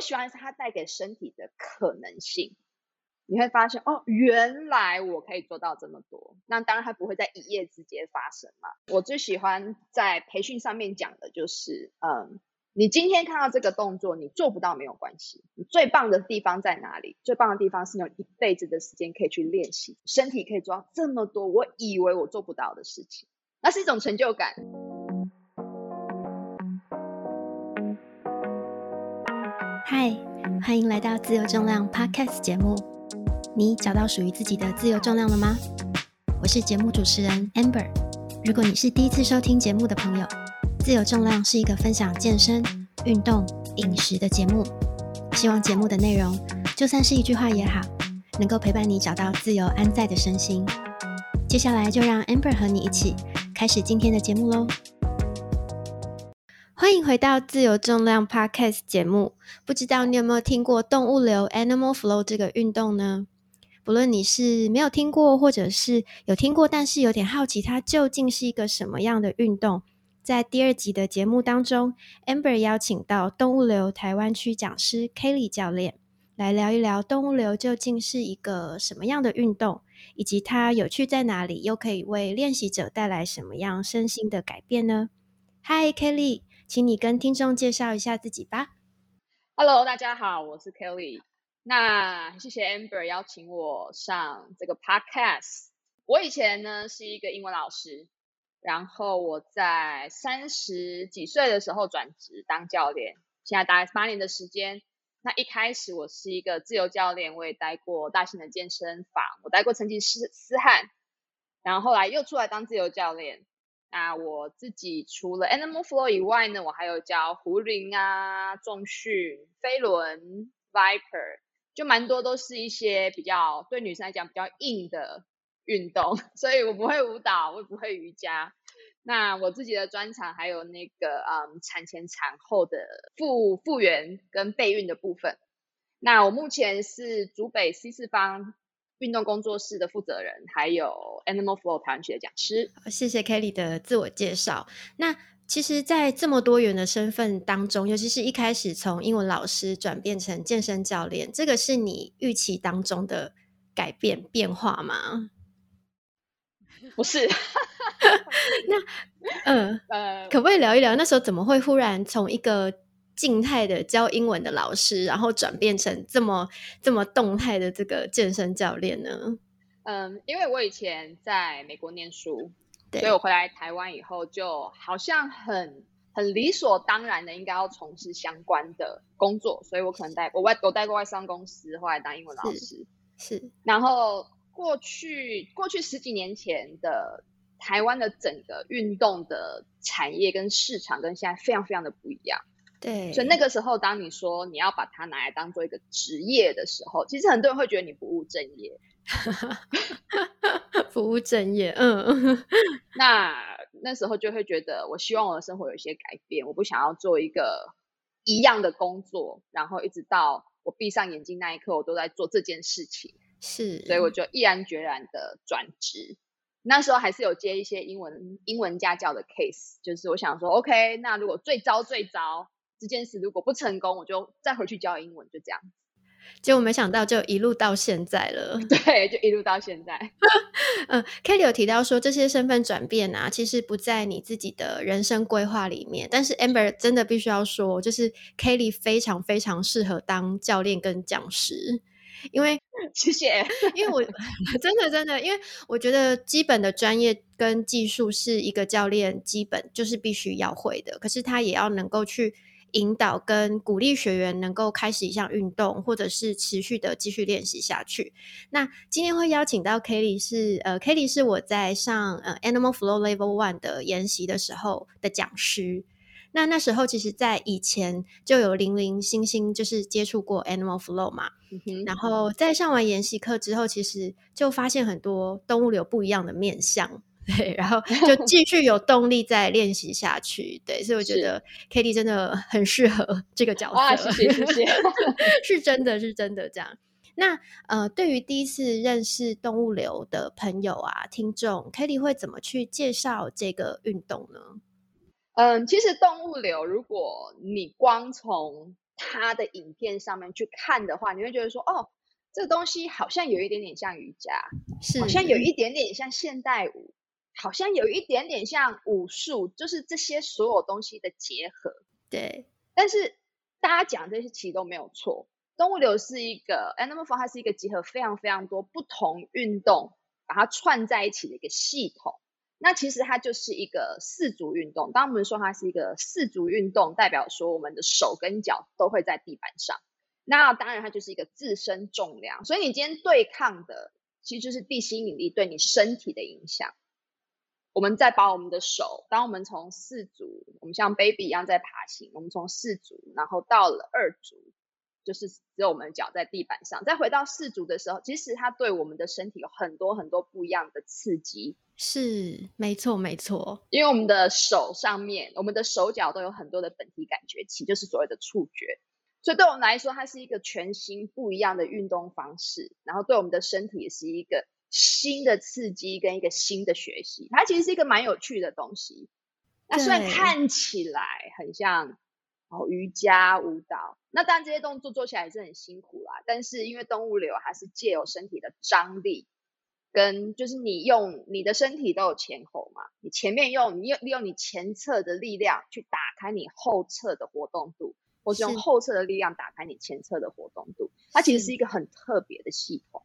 喜欢是它带给身体的可能性。你会发现哦，原来我可以做到这么多。那当然，它不会在一夜之间发生嘛。我最喜欢在培训上面讲的就是，嗯，你今天看到这个动作，你做不到没有关系。你最棒的地方在哪里？最棒的地方是你有一辈子的时间可以去练习，身体可以做到这么多我以为我做不到的事情，那是一种成就感。欢迎来到自由重量 Podcast 节目。你找到属于自己的自由重量了吗？我是节目主持人 Amber。如果你是第一次收听节目的朋友，自由重量是一个分享健身、运动、饮食的节目。希望节目的内容，就算是一句话也好，能够陪伴你找到自由安在的身心。接下来就让 Amber 和你一起开始今天的节目喽。欢迎回到自由重量 Podcast 节目。不知道你有没有听过动物流 Animal Flow 这个运动呢？不论你是没有听过，或者是有听过，但是有点好奇它究竟是一个什么样的运动，在第二集的节目当中，Amber 邀请到动物流台湾区讲师 Kelly 教练来聊一聊动物流究竟是一个什么样的运动，以及它有趣在哪里，又可以为练习者带来什么样身心的改变呢？Hi Kelly，请你跟听众介绍一下自己吧。Hello，大家好，我是 Kelly。那谢谢 Amber 邀请我上这个 podcast。我以前呢是一个英文老师，然后我在三十几岁的时候转职当教练，现在大概八年的时间。那一开始我是一个自由教练，我也待过大型的健身房，我待过成吉思思汗，然后后来又出来当自由教练。那我自己除了 Animal Flow 以外呢，我还有教壶铃啊、重训、飞轮、Viper。就蛮多都是一些比较对女生来讲比较硬的运动，所以我不会舞蹈，我也不会瑜伽。那我自己的专长还有那个嗯产前产后的复复原跟备孕的部分。那我目前是竹北 C 四方运动工作室的负责人，还有 Animal Flow 团学的讲师。谢谢 Kelly 的自我介绍。那其实，在这么多元的身份当中，尤其是一开始从英文老师转变成健身教练，这个是你预期当中的改变变化吗？不是。那，嗯 呃，可不可以聊一聊那时候怎么会忽然从一个静态的教英文的老师，然后转变成这么这么动态的这个健身教练呢？嗯，因为我以前在美国念书。所以我回来台湾以后，就好像很很理所当然的应该要从事相关的工作，所以我可能带我外我带过外商公司，后来当英文老师是。然后过去过去十几年前的台湾的整个运动的产业跟市场跟现在非常非常的不一样。对。所以那个时候，当你说你要把它拿来当做一个职业的时候，其实很多人会觉得你不务正业。不务正业，嗯，那那时候就会觉得，我希望我的生活有一些改变，我不想要做一个一样的工作，然后一直到我闭上眼睛那一刻，我都在做这件事情，是，所以我就毅然决然的转职。那时候还是有接一些英文英文家教的 case，就是我想说，OK，那如果最糟最糟这件事如果不成功，我就再回去教英文，就这样。结果没想到，就一路到现在了。对，就一路到现在。嗯，Kelly 有提到说，这些身份转变啊，其实不在你自己的人生规划里面。但是 Amber 真的必须要说，就是 Kelly 非常非常适合当教练跟讲师，因为 谢谢，因为我真的真的，因为我觉得基本的专业跟技术是一个教练基本就是必须要会的，可是他也要能够去。引导跟鼓励学员能够开始一项运动，或者是持续的继续练习下去。那今天会邀请到 Kelly 是呃，Kelly 是我在上呃 Animal Flow Level One 的研习的时候的讲师。那那时候其实，在以前就有零零星星就是接触过 Animal Flow 嘛，然后在上完研习课之后，其实就发现很多动物有不一样的面相。对，然后就继续有动力再练习下去。对，所以我觉得 k a t i e 真的很适合 这个角色。谢谢，谢谢，是真的是真的这样。那呃，对于第一次认识动物流的朋友啊，听众 k a t i e 会怎么去介绍这个运动呢？嗯，其实动物流，如果你光从他的影片上面去看的话，你会觉得说，哦，这个东西好像有一点点像瑜伽，是好像有一点点像现代舞，好像有一点点像武术，就是这些所有东西的结合。对，但是大家讲这些其实都没有错。动物流是一个 Animal 它是一个结合非常非常多不同运动，把它串在一起的一个系统。那其实它就是一个四足运动。当我们说它是一个四足运动，代表说我们的手跟脚都会在地板上。那当然它就是一个自身重量，所以你今天对抗的其实就是地心引力对你身体的影响。我们再把我们的手，当我们从四足，我们像 baby 一样在爬行，我们从四足，然后到了二足。就是只有我们脚在地板上，再回到四足的时候，其实它对我们的身体有很多很多不一样的刺激。是，没错，没错。因为我们的手上面，我们的手脚都有很多的本体感觉器，就是所谓的触觉。所以对我们来说，它是一个全新不一样的运动方式。然后对我们的身体也是一个新的刺激跟一个新的学习。它其实是一个蛮有趣的东西。那虽然看起来很像。哦，瑜伽、舞蹈，那当然这些动作做起来也是很辛苦啦。但是因为动物流还是借由身体的张力，跟就是你用你的身体都有前后嘛，你前面用你用利用你前侧的力量去打开你后侧的活动度，或是用后侧的力量打开你前侧的活动度，它其实是一个很特别的系统。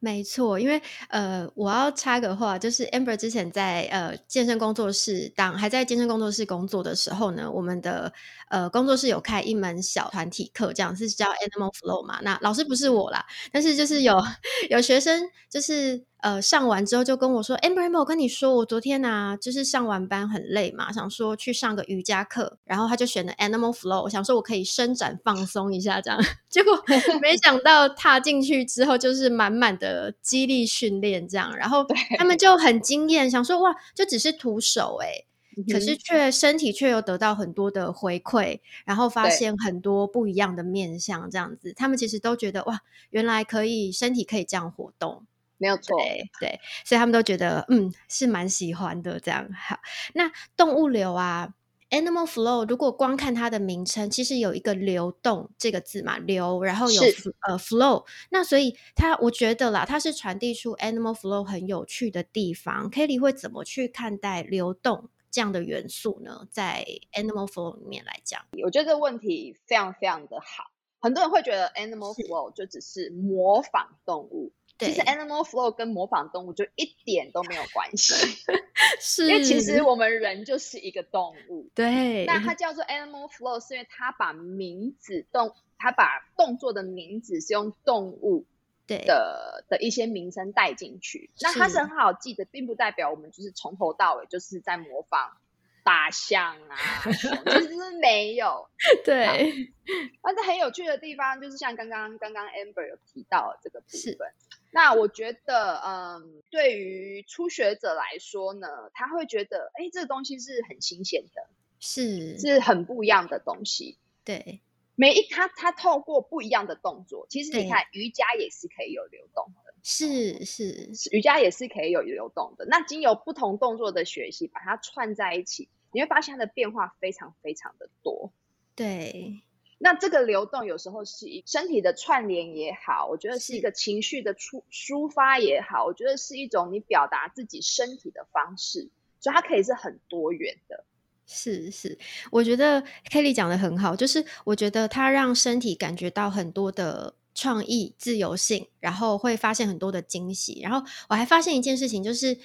没错，因为呃，我要插个话，就是 Amber 之前在呃健身工作室当还在健身工作室工作的时候呢，我们的呃工作室有开一门小团体课，这样是叫 Animal Flow 嘛。那老师不是我啦，但是就是有 有学生就是。呃，上完之后就跟我说，amber，我跟你说，我昨天啊，就是上完班很累嘛，想说去上个瑜伽课，然后他就选了 animal flow，我想说我可以伸展放松一下这样，结果 没想到踏进去之后就是满满的激励训练这样，然后他们就很惊艳，想说哇，就只是徒手哎，可是却身体却有得到很多的回馈，然后发现很多不一样的面相这样子，他们其实都觉得哇，原来可以身体可以这样活动。没有错，对，所以他们都觉得嗯是蛮喜欢的这样。好，那动物流啊，animal flow，如果光看它的名称，其实有一个流动这个字嘛，流，然后有呃 flow，那所以它我觉得啦，它是传递出 animal flow 很有趣的地方。Kelly 会怎么去看待流动这样的元素呢？在 animal flow 里面来讲，我觉得这个问题非常非常的好。很多人会觉得 animal flow 就只是模仿动物。其实 animal flow 跟模仿动物就一点都没有关系，是因为其实我们人就是一个动物。对，那它叫做 animal flow 是因为它把名字动，它把动作的名字是用动物对的的一些名称带进去。那它是很好记的，并不代表我们就是从头到尾就是在模仿。大象啊，其实没有。对，但是很有趣的地方就是像刚刚刚刚 Amber 有提到这个部分。那我觉得，嗯，对于初学者来说呢，他会觉得，哎，这个东西是很新鲜的，是是很不一样的东西。对，每一他他透过不一样的动作，其实你看瑜伽也是可以有流动的，是是，瑜伽也是可以有流动的。那经由不同动作的学习，把它串在一起。你会发现它的变化非常非常的多，对。那这个流动有时候是一身体的串联也好，我觉得是一个情绪的出抒发也好，我觉得是一种你表达自己身体的方式，所以它可以是很多元的。是是，我觉得 Kelly 讲的很好，就是我觉得它让身体感觉到很多的创意、自由性，然后会发现很多的惊喜。然后我还发现一件事情，就是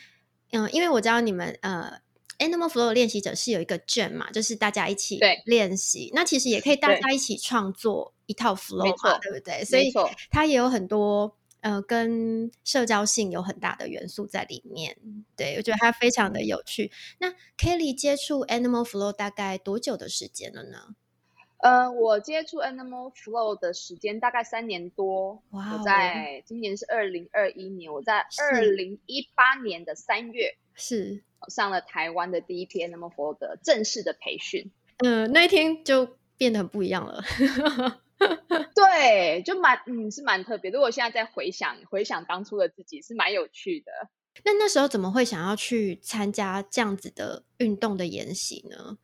嗯，因为我知道你们呃。Animal Flow 练习者是有一个卷嘛，就是大家一起练习。那其实也可以大家一起创作一套 Flow 嘛，对不对？所以它也有很多呃跟社交性有很大的元素在里面。对我觉得它非常的有趣。那 Kelly 接触 Animal Flow 大概多久的时间了呢？呃，我接触 Animal Flow 的时间大概三年多。哇！我在今年是二零二一年，我在二零一八年的三月是。上了台湾的第一篇那么 for 的正式的培训，嗯，那一天就变得很不一样了。对，就蛮嗯是蛮特别。如果现在再回想回想当初的自己，是蛮有趣的。那那时候怎么会想要去参加这样子的运动的研习呢？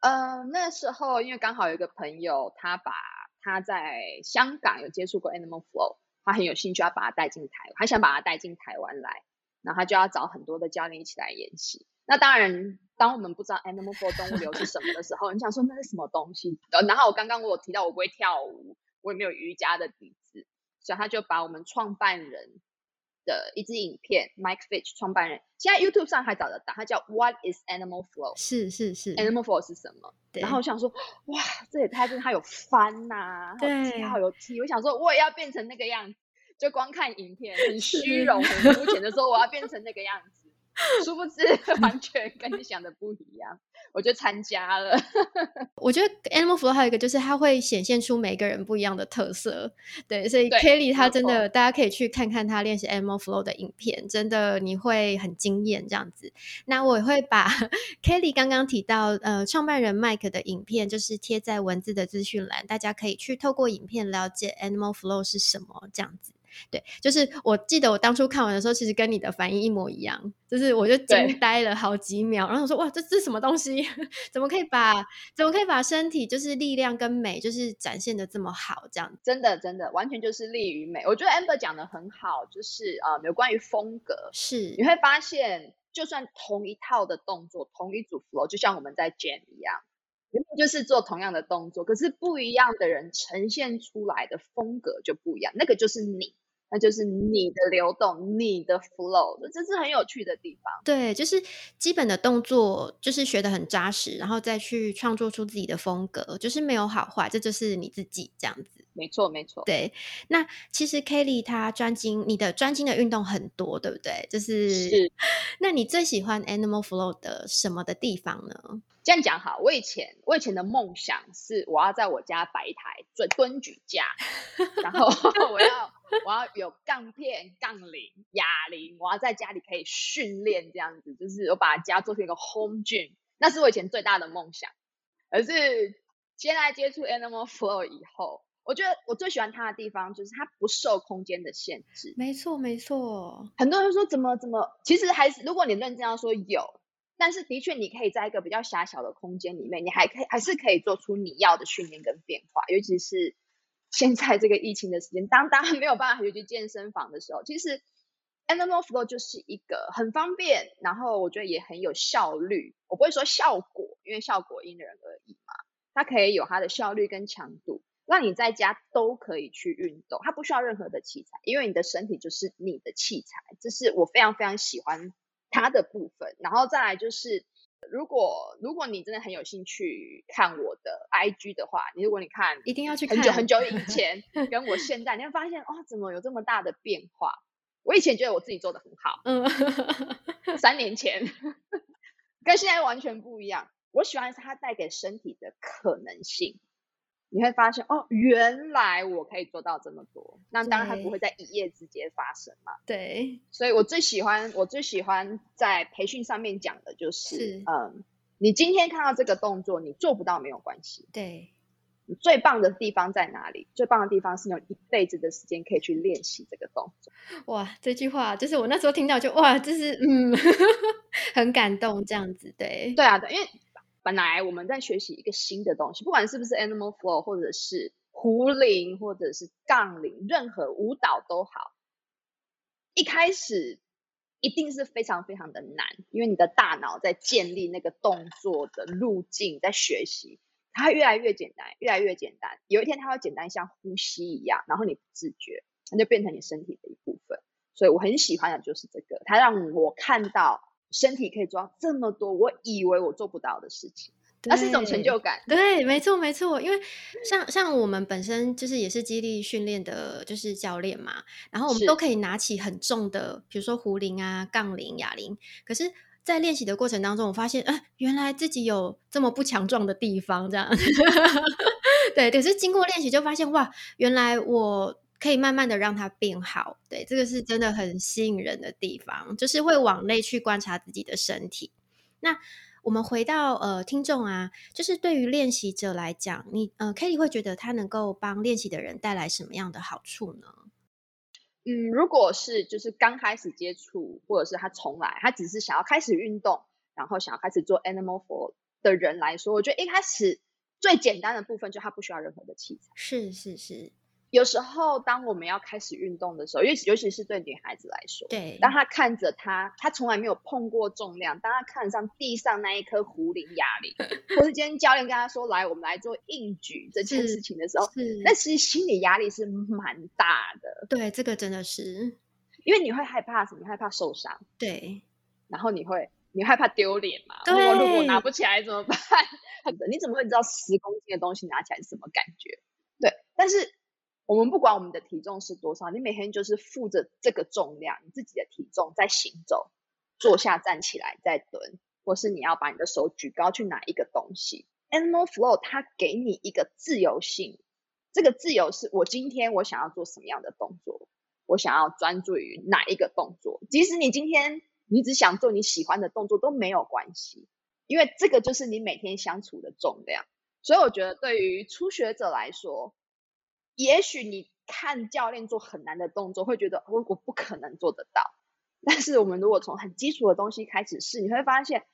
呃，那时候因为刚好有一个朋友，他把他在香港有接触过 Animal Flow，他很有兴趣要把他带进台，他想把他带进台湾来，然后他就要找很多的教练一起来演习。那当然，当我们不知道 Animal Flow 动物流是什么的时候，你想说那是什么东西？然后我刚刚我提到我不会跳舞，我也没有瑜伽的底子，所以他就把我们创办人。的一支影片，Mike Fitch 创办人，现在 YouTube 上还找得到，他叫 What is Animal Flow？是是是，Animal Flow 是什么？然后我想说，哇，这也太真，他有翻呐，对，好有踢，我想说我也要变成那个样子，就光看影片很虚荣、很肤浅的说我要变成那个样子。殊不知，完全跟你想的不一样。我就参加了。我觉得 Animal Flow 还有一个就是它会显现出每个人不一样的特色。对，所以 Kelly 他真的，大家可以去看看他练习 Animal Flow 的影片，真的你会很惊艳这样子。那我也会把 Kelly 刚刚提到呃创办人 Mike 的影片，就是贴在文字的资讯栏，大家可以去透过影片了解 Animal Flow 是什么这样子。对，就是我记得我当初看完的时候，其实跟你的反应一模一样，就是我就惊呆了好几秒，然后我说哇，这这是什么东西？怎么可以把怎么可以把身体就是力量跟美就是展现的这么好？这样真的真的完全就是力与美。我觉得 Amber 讲的很好，就是呃有关于风格，是你会发现，就算同一套的动作，同一组 flow，就像我们在 Jam 一样，明明就是做同样的动作，可是不一样的人呈现出来的风格就不一样，那个就是你。那就是你的流动，你的 flow，这是很有趣的地方。对，就是基本的动作，就是学的很扎实，然后再去创作出自己的风格，就是没有好坏，这就是你自己这样子。没错，没错。对，那其实 Kelly 她专精，你的专精的运动很多，对不对？就是，是。那你最喜欢 Animal Flow 的什么的地方呢？这样讲好，我以前我以前的梦想是我要在我家摆一台蹲蹲举架，然后 我要我要有杠片、杠铃、哑铃，我要在家里可以训练这样子，就是我把家做成一个 home gym，那是我以前最大的梦想。可是现在接触 Animal Flow 以后，我觉得我最喜欢它的地方就是它不受空间的限制。没错，没错。很多人说怎么怎么，其实还是如果你认真要说有。但是的确，你可以在一个比较狭小的空间里面，你还可以还是可以做出你要的训练跟变化。尤其是现在这个疫情的时间，当大家没有办法去健身房的时候，其实 Animal Flow 就是一个很方便，然后我觉得也很有效率。我不会说效果，因为效果因人而异嘛。它可以有它的效率跟强度，让你在家都可以去运动，它不需要任何的器材，因为你的身体就是你的器材。这是我非常非常喜欢。它的部分，然后再来就是，如果如果你真的很有兴趣看我的 IG 的话，你如果你看一定要去很久很久以前 跟我现在，你会发现哦，怎么有这么大的变化？我以前觉得我自己做的很好，嗯，三年前跟现在完全不一样。我喜欢它带给身体的可能性。你会发现哦，原来我可以做到这么多。那当然，它不会在一夜之间发生嘛。对。所以我最喜欢，我最喜欢在培训上面讲的就是，嗯，你今天看到这个动作，你做不到没有关系。对。你最棒的地方在哪里？最棒的地方是有一辈子的时间可以去练习这个动作。哇，这句话就是我那时候听到就哇，就是嗯，很感动这样子。对。对啊，对，因为。本来我们在学习一个新的东西，不管是不是 Animal Flow，或者是壶铃，或者是杠铃，任何舞蹈都好，一开始一定是非常非常的难，因为你的大脑在建立那个动作的路径，在学习，它越来越简单，越来越简单，有一天它会简单像呼吸一样，然后你不自觉，它就变成你身体的一部分。所以我很喜欢的就是这个，它让我看到。身体可以做到这么多，我以为我做不到的事情，那是一种成就感。对，没错，没错。因为像像我们本身就是也是激励训练的，就是教练嘛，然后我们都可以拿起很重的，比如说壶铃啊、杠铃、哑铃。可是，在练习的过程当中，我发现，呃，原来自己有这么不强壮的地方，这样。对，可是经过练习就发现，哇，原来我。可以慢慢的让它变好，对，这个是真的很吸引人的地方，就是会往内去观察自己的身体。那我们回到呃听众啊，就是对于练习者来讲，你呃 Kelly 会觉得他能够帮练习的人带来什么样的好处呢？嗯，如果是就是刚开始接触，或者是他从来他只是想要开始运动，然后想要开始做 Animal Flow 的人来说，我觉得一开始最简单的部分就他不需要任何的器材。是是是。有时候，当我们要开始运动的时候，尤尤其是对女孩子来说，对，当她看着她，她从来没有碰过重量，当她看上地上那一颗壶铃哑铃，或是今天教练跟她说来，我们来做硬举这件事情的时候，那其实心理压力是蛮大的。对，这个真的是，因为你会害怕什么？害怕受伤。对，然后你会，你害怕丢脸嘛？我如果拿不起来怎么办？你怎么会知道十公斤的东西拿起来是什么感觉？对，但是。我们不管我们的体重是多少，你每天就是负着这个重量，你自己的体重在行走，坐下、站起来、再蹲，或是你要把你的手举高去拿一个东西。Animal Flow 它给你一个自由性，这个自由是我今天我想要做什么样的动作，我想要专注于哪一个动作，即使你今天你只想做你喜欢的动作都没有关系，因为这个就是你每天相处的重量。所以我觉得对于初学者来说，也许你看教练做很难的动作，会觉得我我不可能做得到。但是我们如果从很基础的东西开始试，你会发现，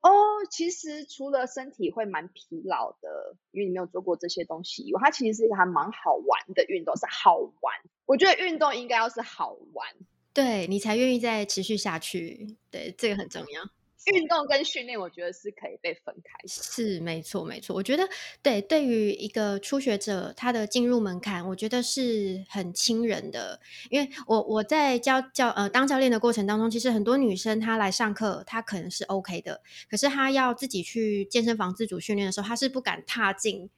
哦，其实除了身体会蛮疲劳的，因为你没有做过这些东西以外，它其实是一个还蛮好玩的运动，是好玩。我觉得运动应该要是好玩，对你才愿意再持续下去。对，这个很重要。运动跟训练，我觉得是可以被分开。是，没错，没错。我觉得，对，对于一个初学者，他的进入门槛，我觉得是很亲人的。因为我我在教教呃当教练的过程当中，其实很多女生她来上课，她可能是 OK 的，可是她要自己去健身房自主训练的时候，她是不敢踏进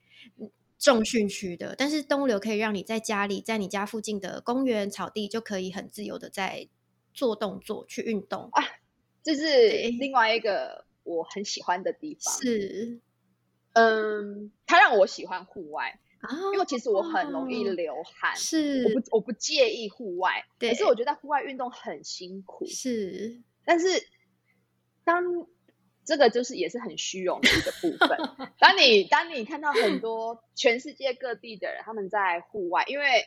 重训区的。但是动物流可以让你在家里，在你家附近的公园草地，就可以很自由的在做动作去运动啊。这是另外一个我很喜欢的地方。是，嗯，它让我喜欢户外，因为其实我很容易流汗，是，我不我不介意户外，可是我觉得户外运动很辛苦，是，但是当这个就是也是很虚荣的一个部分。当你当你看到很多全世界各地的人他们在户外，因为。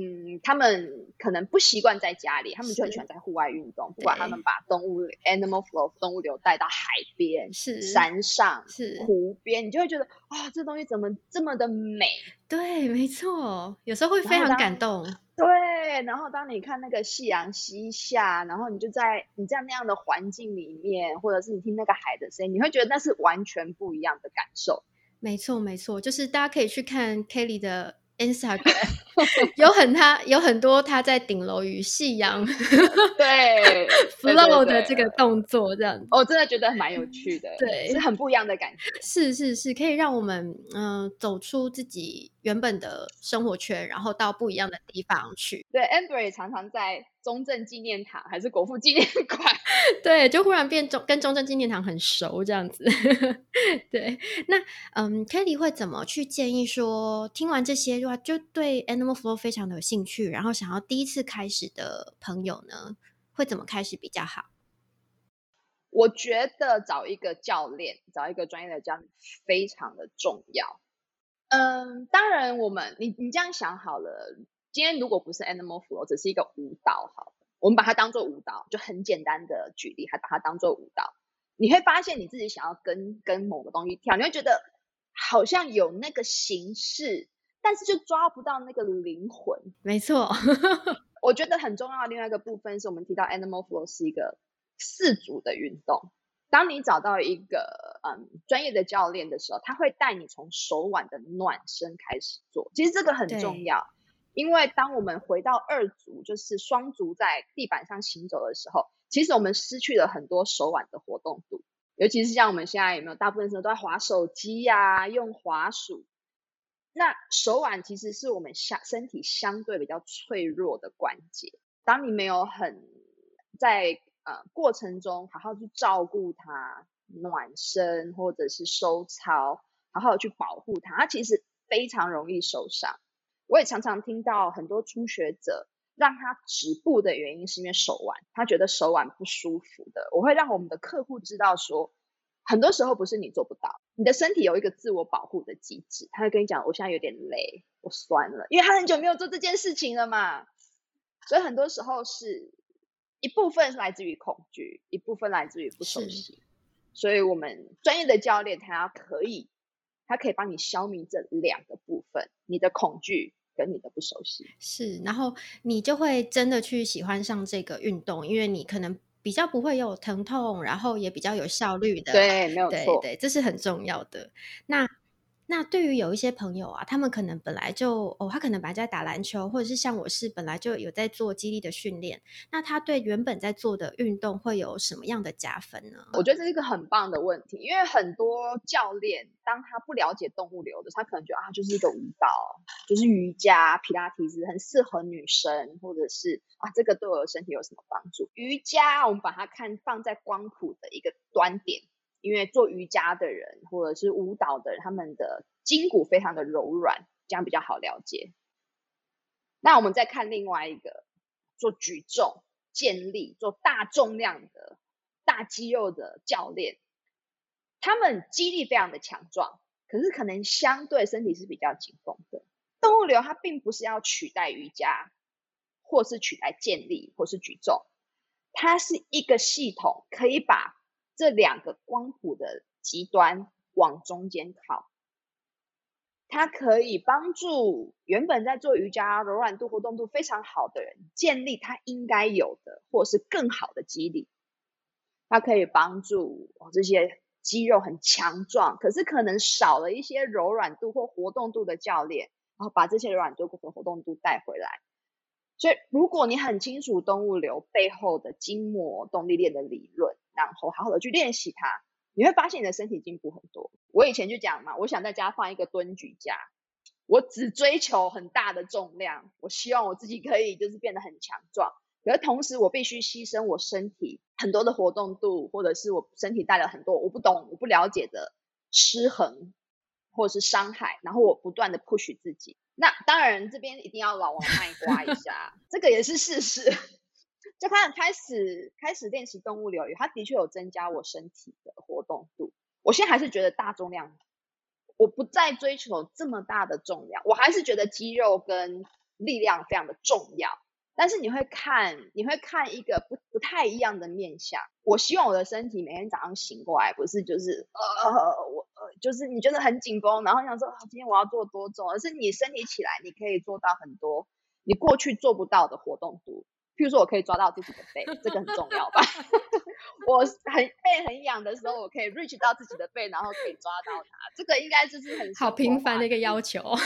嗯，他们可能不习惯在家里，他们就很喜欢在户外运动。不管他们把动物 animal flow 动物流带到海边、是山上、是湖边，你就会觉得啊，这东西怎么这么的美？对，没错，有时候会非常感动。对，然后当你看那个夕阳西下，然后你就在你在那样的环境里面，或者是你听那个海的声音，你会觉得那是完全不一样的感受。没错，没错，就是大家可以去看 Kelly 的。Instagram 有很他有很多他在顶楼与夕阳 对 flow 的这个动作，这样我真的觉得蛮有趣的，对，是很不一样的感觉。是是是，可以让我们嗯走出自己原本的生活圈，然后到不一样的地方去。对，Amber 也常常在。中正纪念堂还是国父纪念馆？对，就忽然变中跟中正纪念堂很熟这样子。对，那嗯，Kelly 会怎么去建议说，听完这些的话，就对 Animal 非常的有兴趣，然后想要第一次开始的朋友呢，会怎么开始比较好？我觉得找一个教练，找一个专业的教练非常的重要。嗯，当然，我们你你这样想好了。今天如果不是 Animal Flow，只是一个舞蹈，好，我们把它当做舞蹈，就很简单的举例，还把它当做舞蹈，你会发现你自己想要跟跟某个东西跳，你会觉得好像有那个形式，但是就抓不到那个灵魂。没错，我觉得很重要的另外一个部分是我们提到 Animal Flow 是一个四足的运动。当你找到一个嗯专业的教练的时候，他会带你从手腕的暖身开始做，其实这个很重要。因为当我们回到二足，就是双足在地板上行走的时候，其实我们失去了很多手腕的活动度，尤其是像我们现在有没有大部分时候都在滑手机呀，用滑鼠，那手腕其实是我们相身体相对比较脆弱的关节。当你没有很在呃过程中好好去照顾它、暖身或者是收操，好好去保护它，它其实非常容易受伤。我也常常听到很多初学者让他止步的原因是因为手腕，他觉得手腕不舒服的。我会让我们的客户知道说，很多时候不是你做不到，你的身体有一个自我保护的机制，他会跟你讲，我现在有点累，我酸了，因为他很久没有做这件事情了嘛。所以很多时候是一部分是来自于恐惧，一部分来自于不熟悉。所以我们专业的教练他要可以，他可以帮你消弭这两个部分，你的恐惧跟你的不熟悉。是，然后你就会真的去喜欢上这个运动，因为你可能比较不会有疼痛，然后也比较有效率的。对，没有错，对，这是很重要的。那那对于有一些朋友啊，他们可能本来就哦，他可能本来在打篮球，或者是像我是本来就有在做肌力的训练，那他对原本在做的运动会有什么样的加分呢？我觉得这是一个很棒的问题，因为很多教练当他不了解动物流的，他可能觉得啊，就是一个舞蹈，就是瑜伽、皮拉提斯很适合女生，或者是啊，这个对我的身体有什么帮助？瑜伽我们把它看放在光谱的一个端点。因为做瑜伽的人或者是舞蹈的人，他们的筋骨非常的柔软，这样比较好了解。那我们再看另外一个做举重、健力、做大重量的大肌肉的教练，他们肌力非常的强壮，可是可能相对身体是比较紧绷的。动物流它并不是要取代瑜伽，或是取代健力，或是举重，它是一个系统，可以把。这两个光谱的极端往中间靠，它可以帮助原本在做瑜伽柔软度、活动度非常好的人建立他应该有的或是更好的肌力。它可以帮助这些肌肉很强壮，可是可能少了一些柔软度或活动度的教练，然后把这些柔软度和活动度带回来。所以，如果你很清楚动物流背后的筋膜动力链的理论，然后好好的去练习它，你会发现你的身体进步很多。我以前就讲嘛，我想在家放一个蹲举架，我只追求很大的重量，我希望我自己可以就是变得很强壮。可是同时，我必须牺牲我身体很多的活动度，或者是我身体带了很多我不懂、我不了解的失衡或者是伤害，然后我不断的 push 自己。那当然，这边一定要老王卖瓜一下，这个也是事实。就开始开始开始练习动物流，它的确有增加我身体的活动度。我现在还是觉得大重量，我不再追求这么大的重量，我还是觉得肌肉跟力量非常的重要。但是你会看，你会看一个不不太一样的面相。我希望我的身体每天早上醒过来，不是就是呃我呃就是你觉得很紧绷，然后想说今天我要做多重，而是你身体起来，你可以做到很多你过去做不到的活动度。譬如说，我可以抓到自己的背，这个很重要吧？我很背很痒的时候，我可以 reach 到自己的背，然后可以抓到它。这个应该就是很好平凡的一个要求。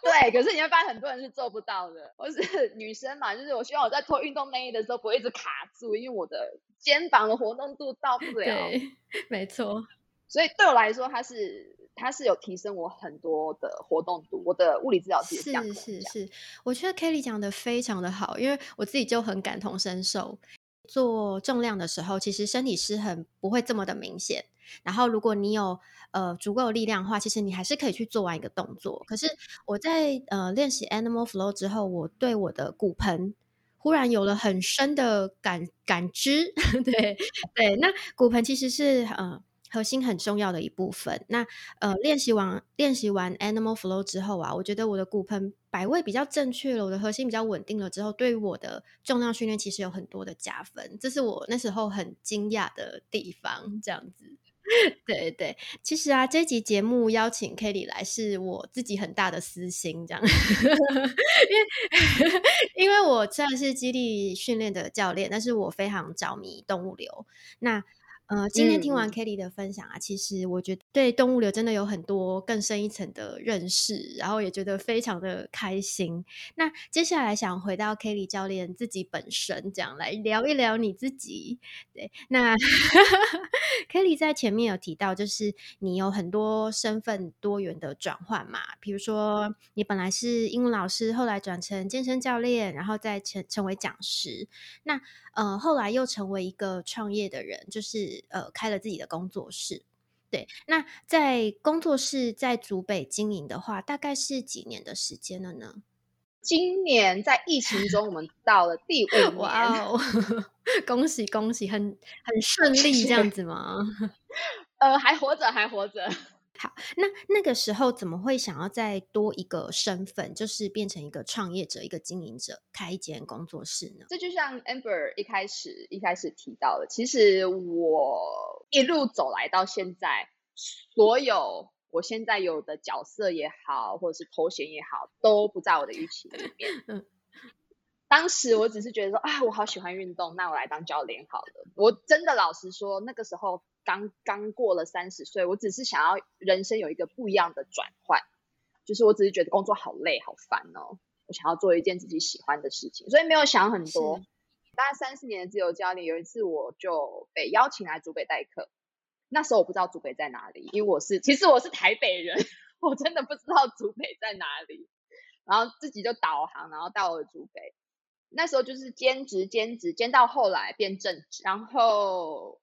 对，可是你会发现很多人是做不到的。我是女生嘛，就是我希望我在脱运动内衣的时候不会一直卡住，因为我的肩膀的活动度到不了。对，没错。所以对我来说，它是。它是有提升我很多的活动度，我的物理治疗是是是是，我觉得 Kelly 讲的非常的好，因为我自己就很感同身受。做重量的时候，其实身体失衡不会这么的明显。然后如果你有呃足够的力量的话，其实你还是可以去做完一个动作。可是我在呃练习 Animal Flow 之后，我对我的骨盆忽然有了很深的感感知。对对，那骨盆其实是呃。核心很重要的一部分。那呃，练习完练习完 Animal Flow 之后啊，我觉得我的骨盆摆位比较正确了，我的核心比较稳定了之后，对于我的重量训练其实有很多的加分，这是我那时候很惊讶的地方。这样子，对对，其实啊，这集节目邀请 Kelly 来是我自己很大的私心，这样，因为 因为我虽然是基地训练的教练，但是我非常着迷动物流。那呃，今天听完 Kelly 的分享啊，其实我觉得对动物流真的有很多更深一层的认识，然后也觉得非常的开心。那接下来想回到 Kelly 教练自己本身，这样来聊一聊你自己。对，那 Kelly 在前面有提到，就是你有很多身份多元的转换嘛，比如说你本来是英文老师，后来转成健身教练，然后再成成为讲师。那呃，后来又成为一个创业的人，就是呃，开了自己的工作室。对，那在工作室在竹北经营的话，大概是几年的时间了呢？今年在疫情中，我们 到了第五年。哇哦，恭喜恭喜，很很顺利这样子吗？呃，还活着，还活着。好，那那个时候怎么会想要再多一个身份，就是变成一个创业者、一个经营者，开一间工作室呢？这就像 Amber 一开始一开始提到的，其实我一路走来到现在，所有我现在有的角色也好，或者是头衔也好，都不在我的预期里面。嗯，当时我只是觉得说啊，我好喜欢运动，那我来当教练好了。我真的老实说，那个时候。刚刚过了三十岁，我只是想要人生有一个不一样的转换，就是我只是觉得工作好累好烦哦，我想要做一件自己喜欢的事情，所以没有想很多。大概三四年的自由教练，有一次我就被邀请来竹北代课，那时候我不知道竹北在哪里，因为我是其实我是台北人，我真的不知道竹北在哪里，然后自己就导航，然后到了竹北，那时候就是兼职兼职兼到后来变正职，然后。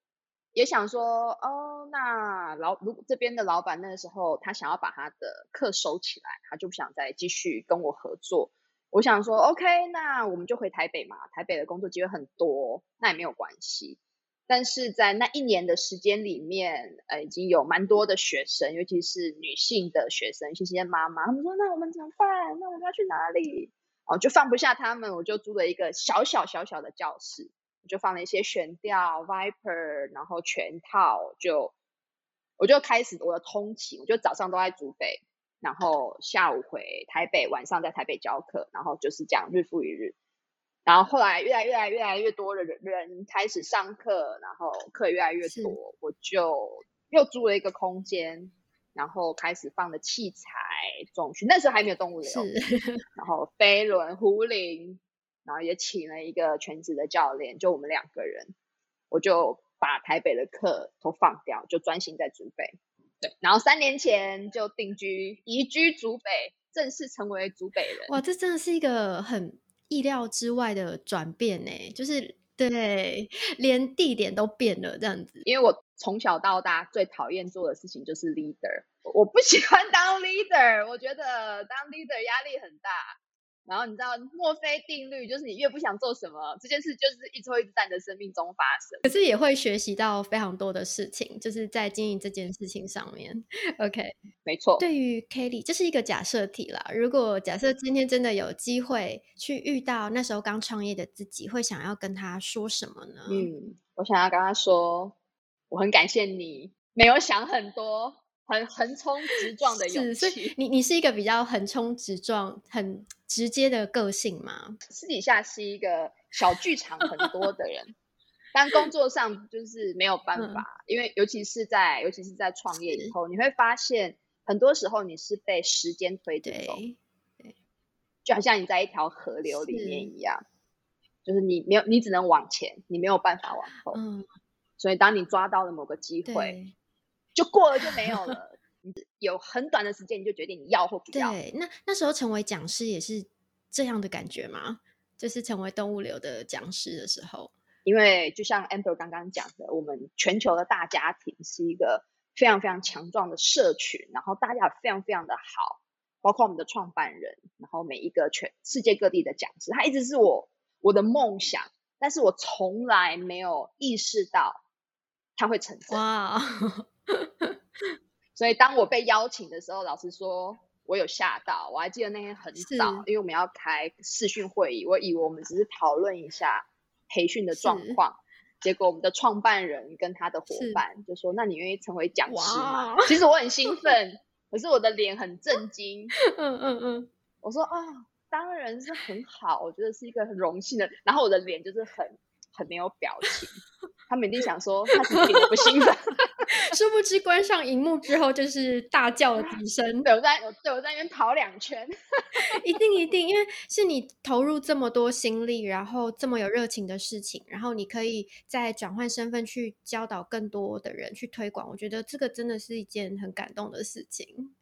也想说哦，那老如这边的老板那个时候他想要把他的课收起来，他就不想再继续跟我合作。我想说 OK，那我们就回台北嘛，台北的工作机会很多，那也没有关系。但是在那一年的时间里面，呃，已经有蛮多的学生，尤其是女性的学生，一些妈妈，他们说那我们怎么办？那我们要去哪里？哦，就放不下他们，我就租了一个小小小小的教室。就放了一些悬吊 Viper，然后全套就我就开始我的通勤，我就早上都在竹北，然后下午回台北，晚上在台北教课，然后就是这样日复一日。然后后来越来越来越来越多的人人开始上课，然后课越来越多，我就又租了一个空间，然后开始放的器材、重训，那时候还没有动物流，然后飞轮、壶铃。然后也请了一个全职的教练，就我们两个人，我就把台北的课都放掉，就专心在竹北。对，然后三年前就定居移居竹北，正式成为竹北人。哇，这真的是一个很意料之外的转变呢，就是对，连地点都变了这样子。因为我从小到大最讨厌做的事情就是 leader，我不喜欢当 leader，我觉得当 leader 压力很大。然后你知道墨菲定律，就是你越不想做什么，这件事就是一直会一直在你的生命中发生。可是也会学习到非常多的事情，就是在经营这件事情上面。OK，没错。对于 Kelly，这是一个假设题啦。如果假设今天真的有机会去遇到那时候刚创业的自己，会想要跟他说什么呢？嗯，我想要跟他说，我很感谢你，没有想很多。很横冲直撞的勇气，你你是一个比较横冲直撞、很直接的个性吗？私底下是一个小剧场很多的人，但工作上就是没有办法，因为尤其是在尤其是在创业以后，你会发现很多时候你是被时间推着走，对，就好像你在一条河流里面一样，就是你没有你只能往前，你没有办法往后，嗯，所以当你抓到了某个机会。就过了就没有了，有很短的时间你就决定你要或不要。对，那那时候成为讲师也是这样的感觉吗？就是成为动物流的讲师的时候，因为就像 Amber 刚刚讲的，我们全球的大家庭是一个非常非常强壮的社群，然后大家非常非常的好，包括我们的创办人，然后每一个全世界各地的讲师，他一直是我我的梦想，但是我从来没有意识到他会成真。哇！所以当我被邀请的时候，老师说，我有吓到。我还记得那天很早，因为我们要开视讯会议，我以为我们只是讨论一下培训的状况，结果我们的创办人跟他的伙伴就说：“那你愿意成为讲师吗？”其实我很兴奋，可是我的脸很震惊。嗯嗯嗯，我说：“啊，当然是很好，我觉得是一个很荣幸的。”然后我的脸就是很。很没有表情，他们一定想说他是一点都不兴奋，殊不知关上荧幕之后就是大叫几声。对我在，对我在那边跑两圈，一定一定，因为是你投入这么多心力，然后这么有热情的事情，然后你可以再转换身份去教导更多的人去推广，我觉得这个真的是一件很感动的事情。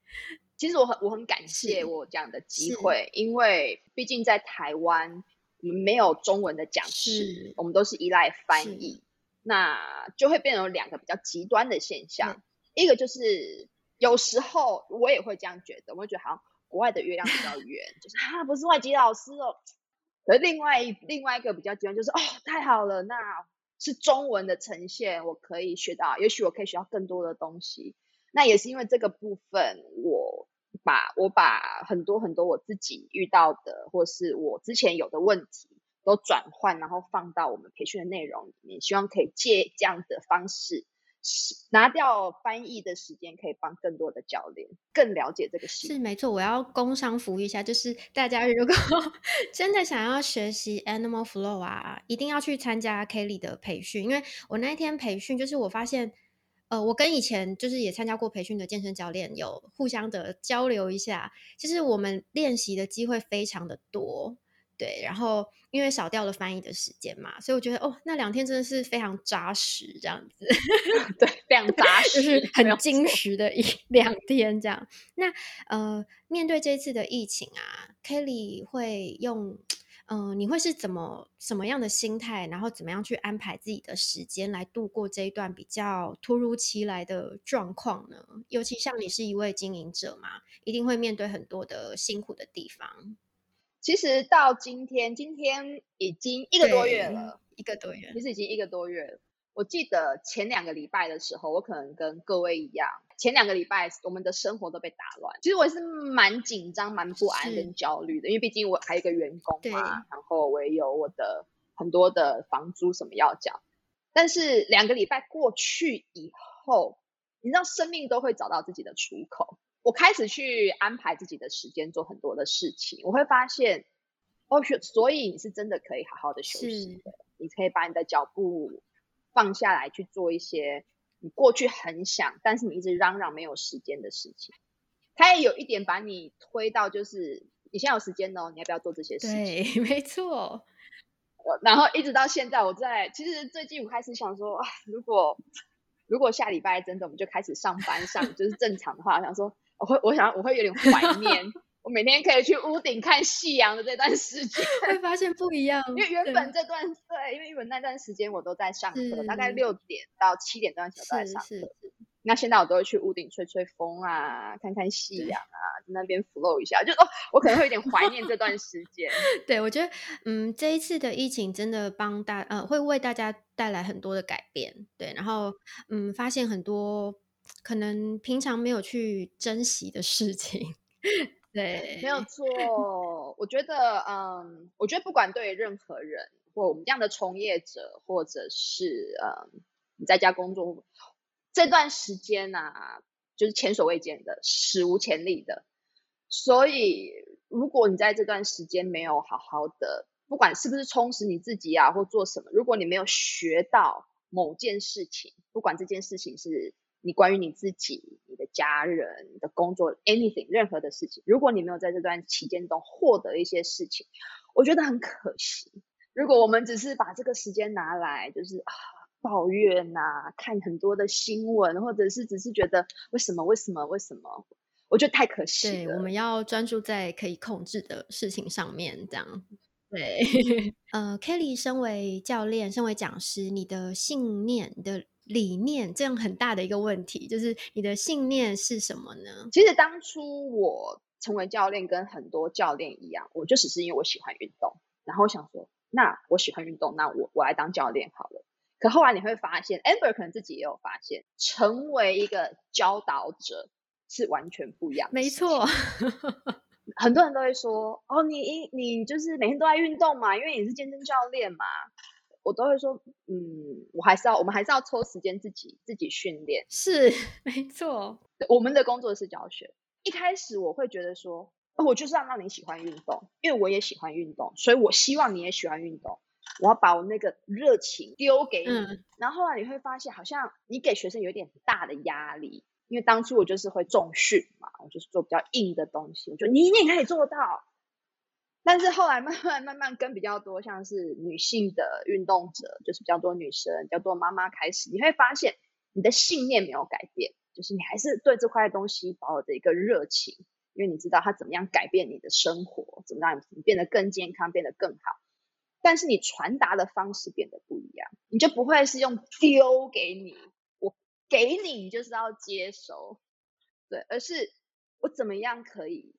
其实我很我很感谢我这样的机会，因为毕竟在台湾。我们没有中文的讲师，我们都是依赖翻译，那就会变成有两个比较极端的现象。一个就是有时候我也会这样觉得，我会觉得好像国外的月亮比较圆，就是啊不是外籍老师哦。而另外另外一个比较极端就是哦太好了，那是中文的呈现，我可以学到，也许我可以学到更多的东西。那也是因为这个部分，我把我把很多很多我自己遇到的，或是我之前有的问题，都转换，然后放到我们培训的内容里面，希望可以借这样的方式。拿掉翻译的时间，可以帮更多的教练更了解这个是没错。我要工商服务一下，就是大家如果 真的想要学习 Animal Flow 啊，一定要去参加 Kelly 的培训。因为我那一天培训，就是我发现，呃，我跟以前就是也参加过培训的健身教练有互相的交流一下，其实我们练习的机会非常的多。对，然后因为少掉了翻译的时间嘛，所以我觉得哦，那两天真的是非常扎实，这样子，对，非常扎 实，就是很精实的一两天这样。那呃，面对这次的疫情啊，Kelly 会用，嗯，你会是怎么什么样的心态，然后怎么样去安排自己的时间来度过这一段比较突如其来的状况呢？尤其像你是一位经营者嘛，一定会面对很多的辛苦的地方。其实到今天，今天已经一个多月了，一个多月，其实已经一个多月了。我记得前两个礼拜的时候，我可能跟各位一样，前两个礼拜我们的生活都被打乱。其实我是蛮紧张、蛮不安跟焦虑的，因为毕竟我还有一个员工嘛，然后我也有我的很多的房租什么要缴。但是两个礼拜过去以后，你知道，生命都会找到自己的出口。我开始去安排自己的时间，做很多的事情。我会发现，哦，所以你是真的可以好好的休息的。你可以把你的脚步放下来，去做一些你过去很想，但是你一直嚷嚷没有时间的事情。他也有一点把你推到，就是你现在有时间哦，你要不要做这些事情？对，没错。然后一直到现在，我在其实最近我开始想说，啊，如果如果下礼拜真的我们就开始上班上，就是正常的话，想说。我会，我想我会有点怀念，我每天可以去屋顶看夕阳的这段时间，会发现不一样。因为原本这段对，因为原本那段时间我都在上课，大概六点到七点段时间都在上课。那现在我都会去屋顶吹吹风啊，看看夕阳啊，在那边 flow 一下，就哦，我可能会有点怀念这段时间。对，我觉得嗯，这一次的疫情真的帮大呃，会为大家带来很多的改变。对，然后嗯，发现很多。可能平常没有去珍惜的事情，对，没有错。我觉得，嗯，我觉得不管对任何人，或我们这样的从业者，或者是嗯你在家工作这段时间啊，就是前所未见的，史无前例的。所以，如果你在这段时间没有好好的，不管是不是充实你自己啊，或做什么，如果你没有学到某件事情，不管这件事情是。你关于你自己、你的家人你的工作，anything 任何的事情，如果你没有在这段期间中获得一些事情，我觉得很可惜。如果我们只是把这个时间拿来，就是啊抱怨呐，看很多的新闻，或者是只是觉得为什么、为什么、为什么，我觉得太可惜了。我们要专注在可以控制的事情上面，这样。对，呃，Kelly 身为教练、身为讲师，你的信念的。理念这样很大的一个问题，就是你的信念是什么呢？其实当初我成为教练，跟很多教练一样，我就只是因为我喜欢运动，然后想说，那我喜欢运动，那我我来当教练好了。可后来你会发现，Amber 可能自己也有发现，成为一个教导者是完全不一样。没错，很多人都会说，哦，你你就是每天都在运动嘛，因为你是健身教练嘛。我都会说，嗯，我还是要，我们还是要抽时间自己自己训练。是，没错。我们的工作是教学。一开始我会觉得说，我就是要让你喜欢运动，因为我也喜欢运动，所以我希望你也喜欢运动。我要把我那个热情丢给你。然后后来你会发现，好像你给学生有点大的压力，因为当初我就是会重训嘛，我就是做比较硬的东西，我觉得你一定可以做到。但是后来慢慢慢慢跟比较多像是女性的运动者，就是比较多女生、比较多妈妈开始，你会发现你的信念没有改变，就是你还是对这块东西保有着一个热情，因为你知道它怎么样改变你的生活，怎么让你变得更健康、变得更好。但是你传达的方式变得不一样，你就不会是用丢给你，我给你，你就是要接收，对，而是我怎么样可以。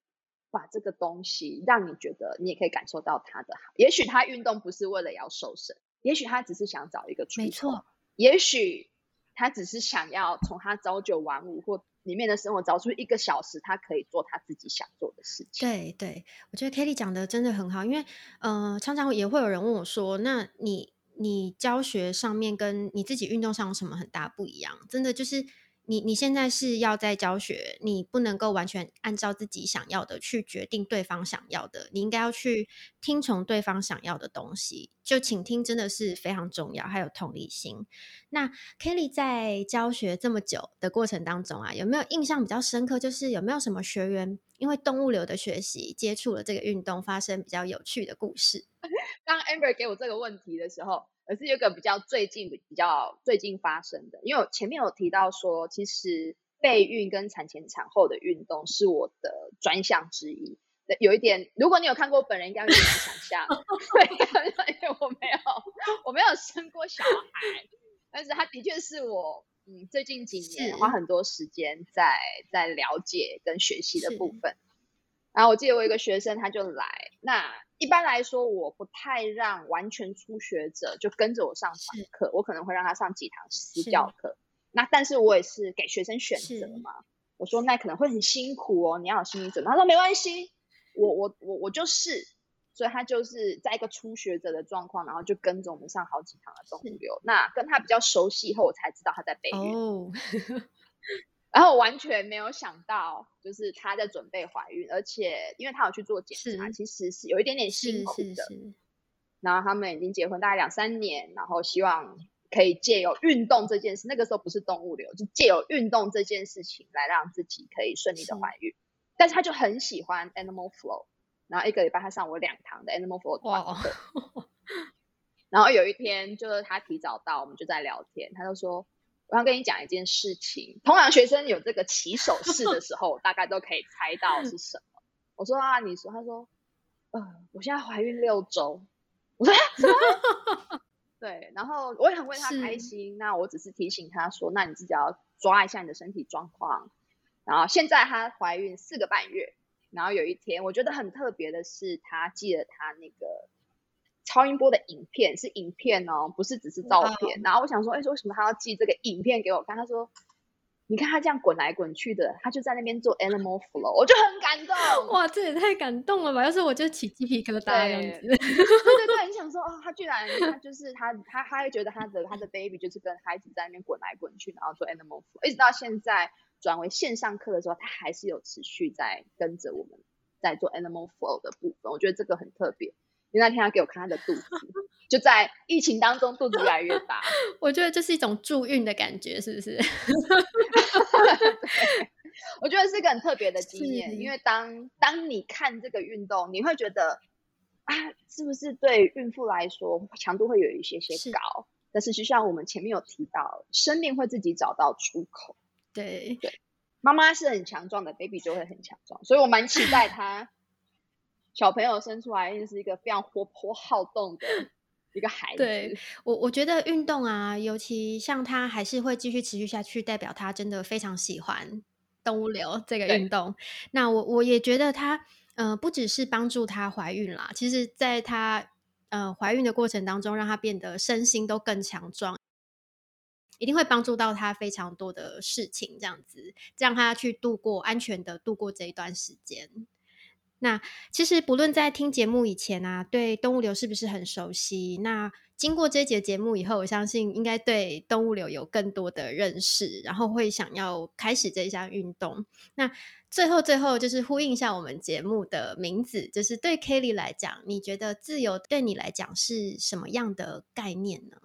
把这个东西让你觉得你也可以感受到它的好。也许他运动不是为了要瘦身，也许他只是想找一个出口。没错，也许他只是想要从他朝九晚五或里面的生活，找出一个小时，他可以做他自己想做的事情。对对，我觉得 Kelly 讲的真的很好，因为呃，常常也会有人问我说，那你你教学上面跟你自己运动上有什么很大不一样？真的就是。你你现在是要在教学，你不能够完全按照自己想要的去决定对方想要的，你应该要去听从对方想要的东西。就倾听真的是非常重要，还有同理心。那 Kelly 在教学这么久的过程当中啊，有没有印象比较深刻？就是有没有什么学员因为动物流的学习接触了这个运动，发生比较有趣的故事？当 Amber 给我这个问题的时候。而是有个比较最近比较最近发生的，因为我前面有提到说，其实备孕跟产前产后的运动是我的专项之一。有一点，如果你有看过本人，应该会能想象，对，因为我没有我没有生过小孩，但是他的确是我嗯最近几年花很多时间在在了解跟学习的部分。然后我记得我一个学生他就来，那一般来说我不太让完全初学者就跟着我上团课，我可能会让他上几堂私教课。那但是我也是给学生选择嘛，我说那可能会很辛苦哦，你要有心理准备。他说没关系，我我我我就是，所以他就是在一个初学者的状况，然后就跟着我们上好几堂的动物流。那跟他比较熟悉以后，我才知道他在备孕。然后完全没有想到，就是她在准备怀孕，而且因为她有去做检查，其实是有一点点辛苦的。然后他们已经结婚大概两三年，然后希望可以借由运动这件事，那个时候不是动物流，就借由运动这件事情来让自己可以顺利的怀孕。但是她就很喜欢 Animal Flow，然后一个礼拜他上我两堂的 Animal Flow 团课。然后有一天就是他提早到，我们就在聊天，他就说。我要跟你讲一件事情，通常学生有这个起手式的时候，大概都可以猜到是什么。我说啊，你说，他说，呃，我现在怀孕六周。我说什么？对，然后我也很为他开心。那我只是提醒他说，那你自己要抓一下你的身体状况。然后现在她怀孕四个半月，然后有一天我觉得很特别的是，他寄了他那个。超音波的影片是影片哦，不是只是照片。然后我想说，哎，为什么他要寄这个影片给我看？他说，你看他这样滚来滚去的，他就在那边做 animal flow，我就很感动。哇，这也太感动了吧！要是我就起鸡皮疙瘩这样子。对对对，你想说，哦，他居然他就是他他他会觉得他的他的 baby 就是跟孩子在那边滚来滚去，然后做 animal flow，一直到现在转为线上课的时候，他还是有持续在跟着我们在做 animal flow 的部分。我觉得这个很特别。那天他给我看他的肚子，就在疫情当中肚子越来越大。我觉得这是一种助孕的感觉，是不是？我觉得是一个很特别的经验，因为当当你看这个运动，你会觉得啊，是不是对孕妇来说强度会有一些些高？但是就像我们前面有提到，生命会自己找到出口。对对，妈妈是很强壮的，baby 就会很强壮，所以我蛮期待他。小朋友生出来一定是一个非常活泼好动的一个孩子。对我，我觉得运动啊，尤其像他还是会继续持续下去，代表他真的非常喜欢动物流这个运动。那我我也觉得他，呃，不只是帮助他怀孕啦，其实在他呃怀孕的过程当中，让他变得身心都更强壮，一定会帮助到他非常多的事情，这样子让他去度过安全的度过这一段时间。那其实不论在听节目以前啊，对动物流是不是很熟悉？那经过这节节目以后，我相信应该对动物流有更多的认识，然后会想要开始这项运动。那最后最后就是呼应一下我们节目的名字，就是对 Kelly 来讲，你觉得自由对你来讲是什么样的概念呢？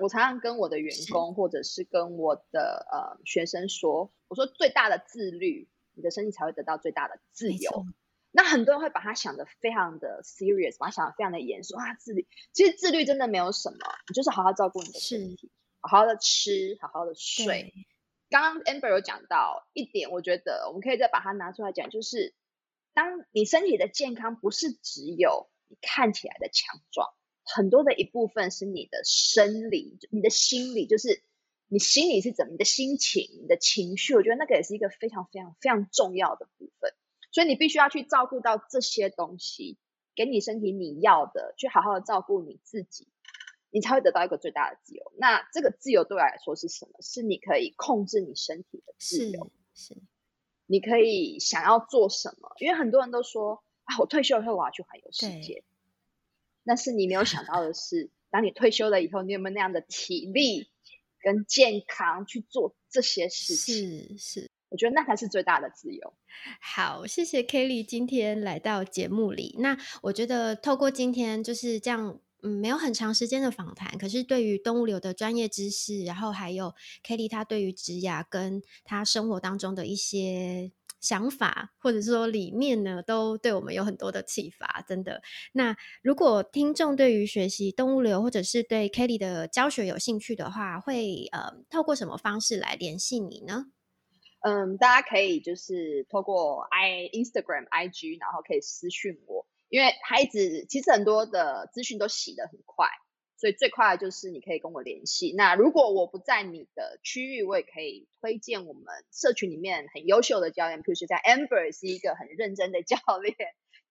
我常常跟我的员工或者是跟我的呃学生说，我说最大的自律。你的身体才会得到最大的自由。那很多人会把它想的非常的 serious，把它想的非常的严肃啊。自律其实自律真的没有什么，你就是好好照顾你的身体，好好的吃，好好的睡。刚刚 Amber 有讲到一点，我觉得我们可以再把它拿出来讲，就是当你身体的健康不是只有你看起来的强壮，很多的一部分是你的生理、你的心理，就是。你心里是怎么？你的心情、你的情绪，我觉得那个也是一个非常非常非常重要的部分。所以你必须要去照顾到这些东西，给你身体你要的，去好好的照顾你自己。你才会得到一个最大的自由。那这个自由对我来说是什么？是你可以控制你身体的自由，是，你可以想要做什么。因为很多人都说啊，我退休以后我要去环游世界。但是你没有想到的是，当你退休了以后，你有没有那样的体力跟健康去做这些事情？是是。我觉得那才是最大的自由。好，谢谢 Kelly 今天来到节目里。那我觉得透过今天就是这样，嗯，没有很长时间的访谈，可是对于动物流的专业知识，然后还有 Kelly 他对于职涯跟他生活当中的一些想法，或者说理念呢，都对我们有很多的启发。真的。那如果听众对于学习动物流，或者是对 Kelly 的教学有兴趣的话，会呃透过什么方式来联系你呢？嗯，大家可以就是透过 i Instagram IG，然后可以私讯我，因为孩子其实很多的资讯都洗得很快，所以最快的就是你可以跟我联系。那如果我不在你的区域，我也可以推荐我们社群里面很优秀的教练，譬如说在 Amber 是一个很认真的教练，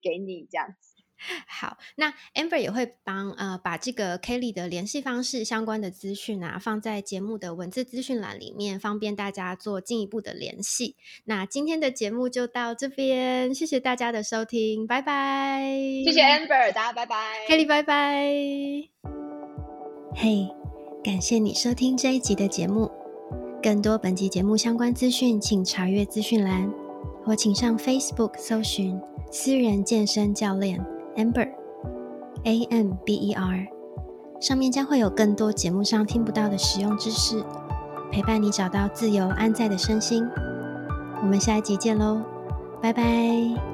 给你这样子。好，那 Amber 也会帮呃把这个 Kelly 的联系方式相关的资讯啊放在节目的文字资讯栏里面，方便大家做进一步的联系。那今天的节目就到这边，谢谢大家的收听，拜拜。谢谢 Amber，大家拜拜。Kelly，拜拜。嘿，感谢你收听这一集的节目。更多本集节目相关资讯，请查阅资讯栏，或请上 Facebook 搜寻私人健身教练。Amber，A M B E R，上面将会有更多节目上听不到的实用知识，陪伴你找到自由安在的身心。我们下一集见喽，拜拜。